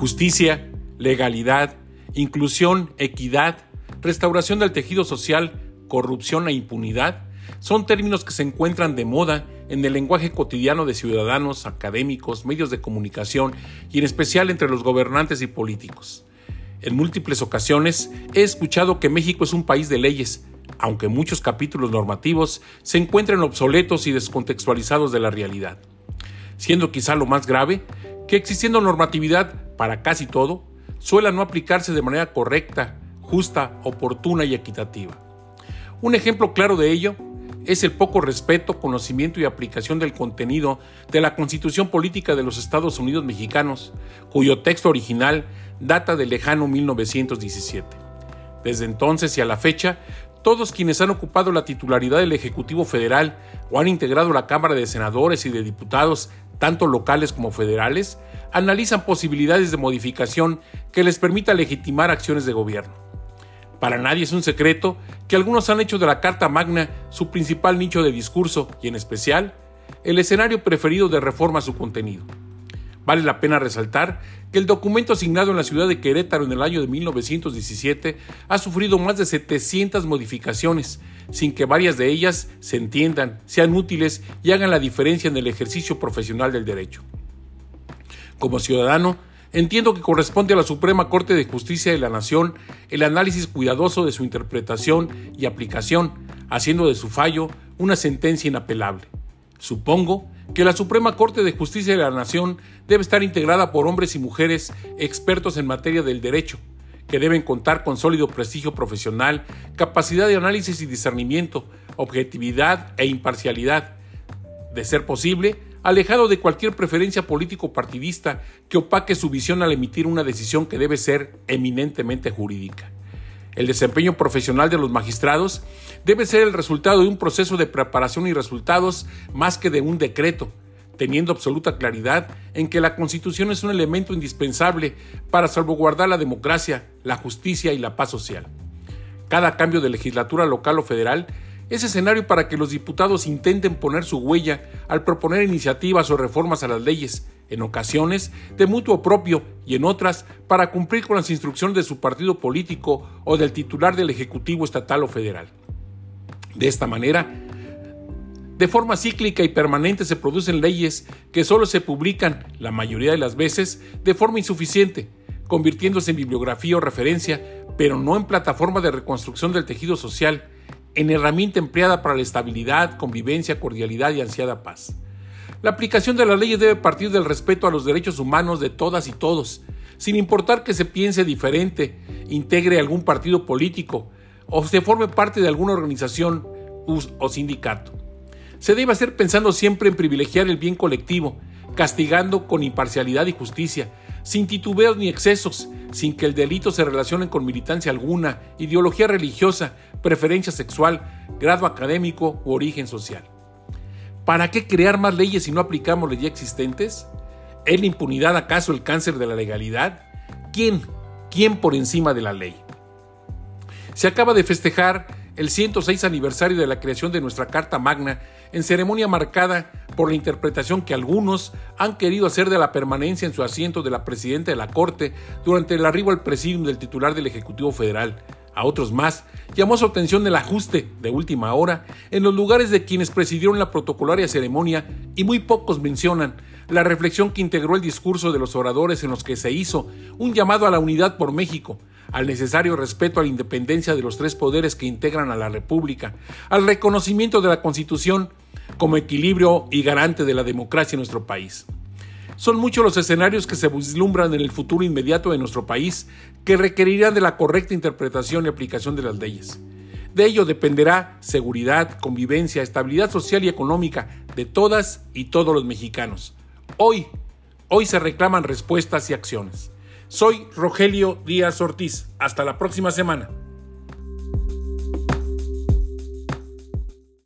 Justicia, legalidad, inclusión, equidad, restauración del tejido social, corrupción e impunidad son términos que se encuentran de moda en el lenguaje cotidiano de ciudadanos, académicos, medios de comunicación y en especial entre los gobernantes y políticos. En múltiples ocasiones he escuchado que México es un país de leyes, aunque muchos capítulos normativos se encuentran obsoletos y descontextualizados de la realidad. Siendo quizá lo más grave que existiendo normatividad para casi todo, suele no aplicarse de manera correcta, justa, oportuna y equitativa. Un ejemplo claro de ello es el poco respeto, conocimiento y aplicación del contenido de la Constitución Política de los Estados Unidos Mexicanos, cuyo texto original data del lejano 1917. Desde entonces y a la fecha, todos quienes han ocupado la titularidad del Ejecutivo Federal o han integrado la Cámara de Senadores y de Diputados, tanto locales como federales, analizan posibilidades de modificación que les permita legitimar acciones de gobierno. Para nadie es un secreto que algunos han hecho de la Carta Magna su principal nicho de discurso y en especial el escenario preferido de reforma a su contenido. Vale la pena resaltar que el documento asignado en la ciudad de Querétaro en el año de 1917 ha sufrido más de 700 modificaciones, sin que varias de ellas se entiendan, sean útiles y hagan la diferencia en el ejercicio profesional del derecho. Como ciudadano, Entiendo que corresponde a la Suprema Corte de Justicia de la Nación el análisis cuidadoso de su interpretación y aplicación, haciendo de su fallo una sentencia inapelable. Supongo que la Suprema Corte de Justicia de la Nación debe estar integrada por hombres y mujeres expertos en materia del derecho, que deben contar con sólido prestigio profesional, capacidad de análisis y discernimiento, objetividad e imparcialidad. De ser posible, alejado de cualquier preferencia político-partidista que opaque su visión al emitir una decisión que debe ser eminentemente jurídica. El desempeño profesional de los magistrados debe ser el resultado de un proceso de preparación y resultados más que de un decreto, teniendo absoluta claridad en que la Constitución es un elemento indispensable para salvaguardar la democracia, la justicia y la paz social. Cada cambio de legislatura local o federal es escenario para que los diputados intenten poner su huella al proponer iniciativas o reformas a las leyes, en ocasiones de mutuo propio y en otras para cumplir con las instrucciones de su partido político o del titular del Ejecutivo estatal o federal. De esta manera, de forma cíclica y permanente se producen leyes que solo se publican, la mayoría de las veces, de forma insuficiente, convirtiéndose en bibliografía o referencia, pero no en plataforma de reconstrucción del tejido social, en herramienta empleada para la estabilidad, convivencia, cordialidad y ansiada paz. La aplicación de las leyes debe partir del respeto a los derechos humanos de todas y todos, sin importar que se piense diferente, integre algún partido político o se forme parte de alguna organización o sindicato. Se debe hacer pensando siempre en privilegiar el bien colectivo, castigando con imparcialidad y justicia, sin titubeos ni excesos, sin que el delito se relacione con militancia alguna, ideología religiosa, preferencia sexual, grado académico u origen social. ¿Para qué crear más leyes si no aplicamos las ya existentes? ¿Es la impunidad acaso el cáncer de la legalidad? ¿Quién? ¿Quién por encima de la ley? Se acaba de festejar el 106 aniversario de la creación de nuestra Carta Magna, en ceremonia marcada por la interpretación que algunos han querido hacer de la permanencia en su asiento de la presidenta de la Corte durante el arribo al presidium del titular del Ejecutivo Federal. A otros más llamó su atención el ajuste de última hora en los lugares de quienes presidieron la protocolaria ceremonia y muy pocos mencionan la reflexión que integró el discurso de los oradores en los que se hizo un llamado a la unidad por México, al necesario respeto a la independencia de los tres poderes que integran a la República, al reconocimiento de la Constitución como equilibrio y garante de la democracia en nuestro país. Son muchos los escenarios que se vislumbran en el futuro inmediato de nuestro país que requerirán de la correcta interpretación y aplicación de las leyes. De ello dependerá seguridad, convivencia, estabilidad social y económica de todas y todos los mexicanos. Hoy, hoy se reclaman respuestas y acciones. Soy Rogelio Díaz Ortiz. Hasta la próxima semana.